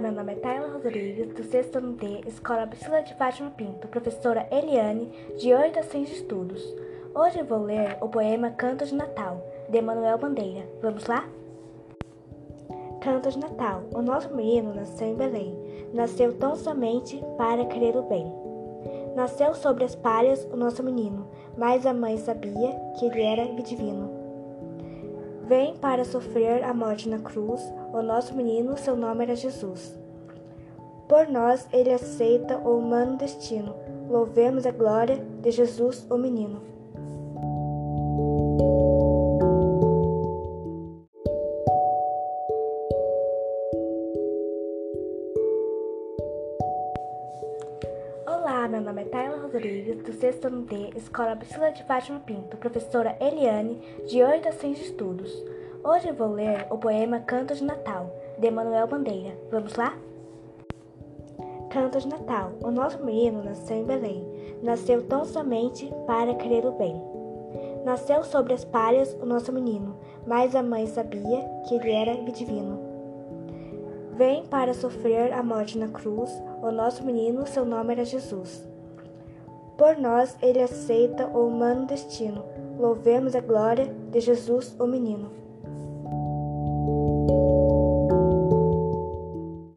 meu nome é Tayla Rodrigues, do sexto ano D, Escola Priscila de Fátima Pinto, professora Eliane, de Orientações de Estudos. Hoje vou ler o poema Canto de Natal, de Manuel Bandeira. Vamos lá? Canto de Natal. O nosso menino nasceu em Belém. Nasceu tão somente para querer o bem. Nasceu sobre as palhas o nosso menino, mas a mãe sabia que ele era divino. Vem para sofrer a morte na cruz, o nosso menino, seu nome era Jesus. Por nós ele aceita o humano destino. Louvemos a glória de Jesus, o menino. Olá, meu nome é Tayla Rodrigues, do sexto ano D, Escola Priscila de Fátima Pinto, professora Eliane, de Orientações de Estudos. Hoje vou ler o poema Canto de Natal, de Manuel Bandeira. Vamos lá? Canto de Natal. O nosso menino nasceu em Belém. Nasceu tão somente para querer o bem. Nasceu sobre as palhas o nosso menino, mas a mãe sabia que ele era divino. Vem para sofrer a morte na cruz, o nosso menino, seu nome era Jesus. Por nós ele aceita o humano destino. Louvemos a glória de Jesus, o menino.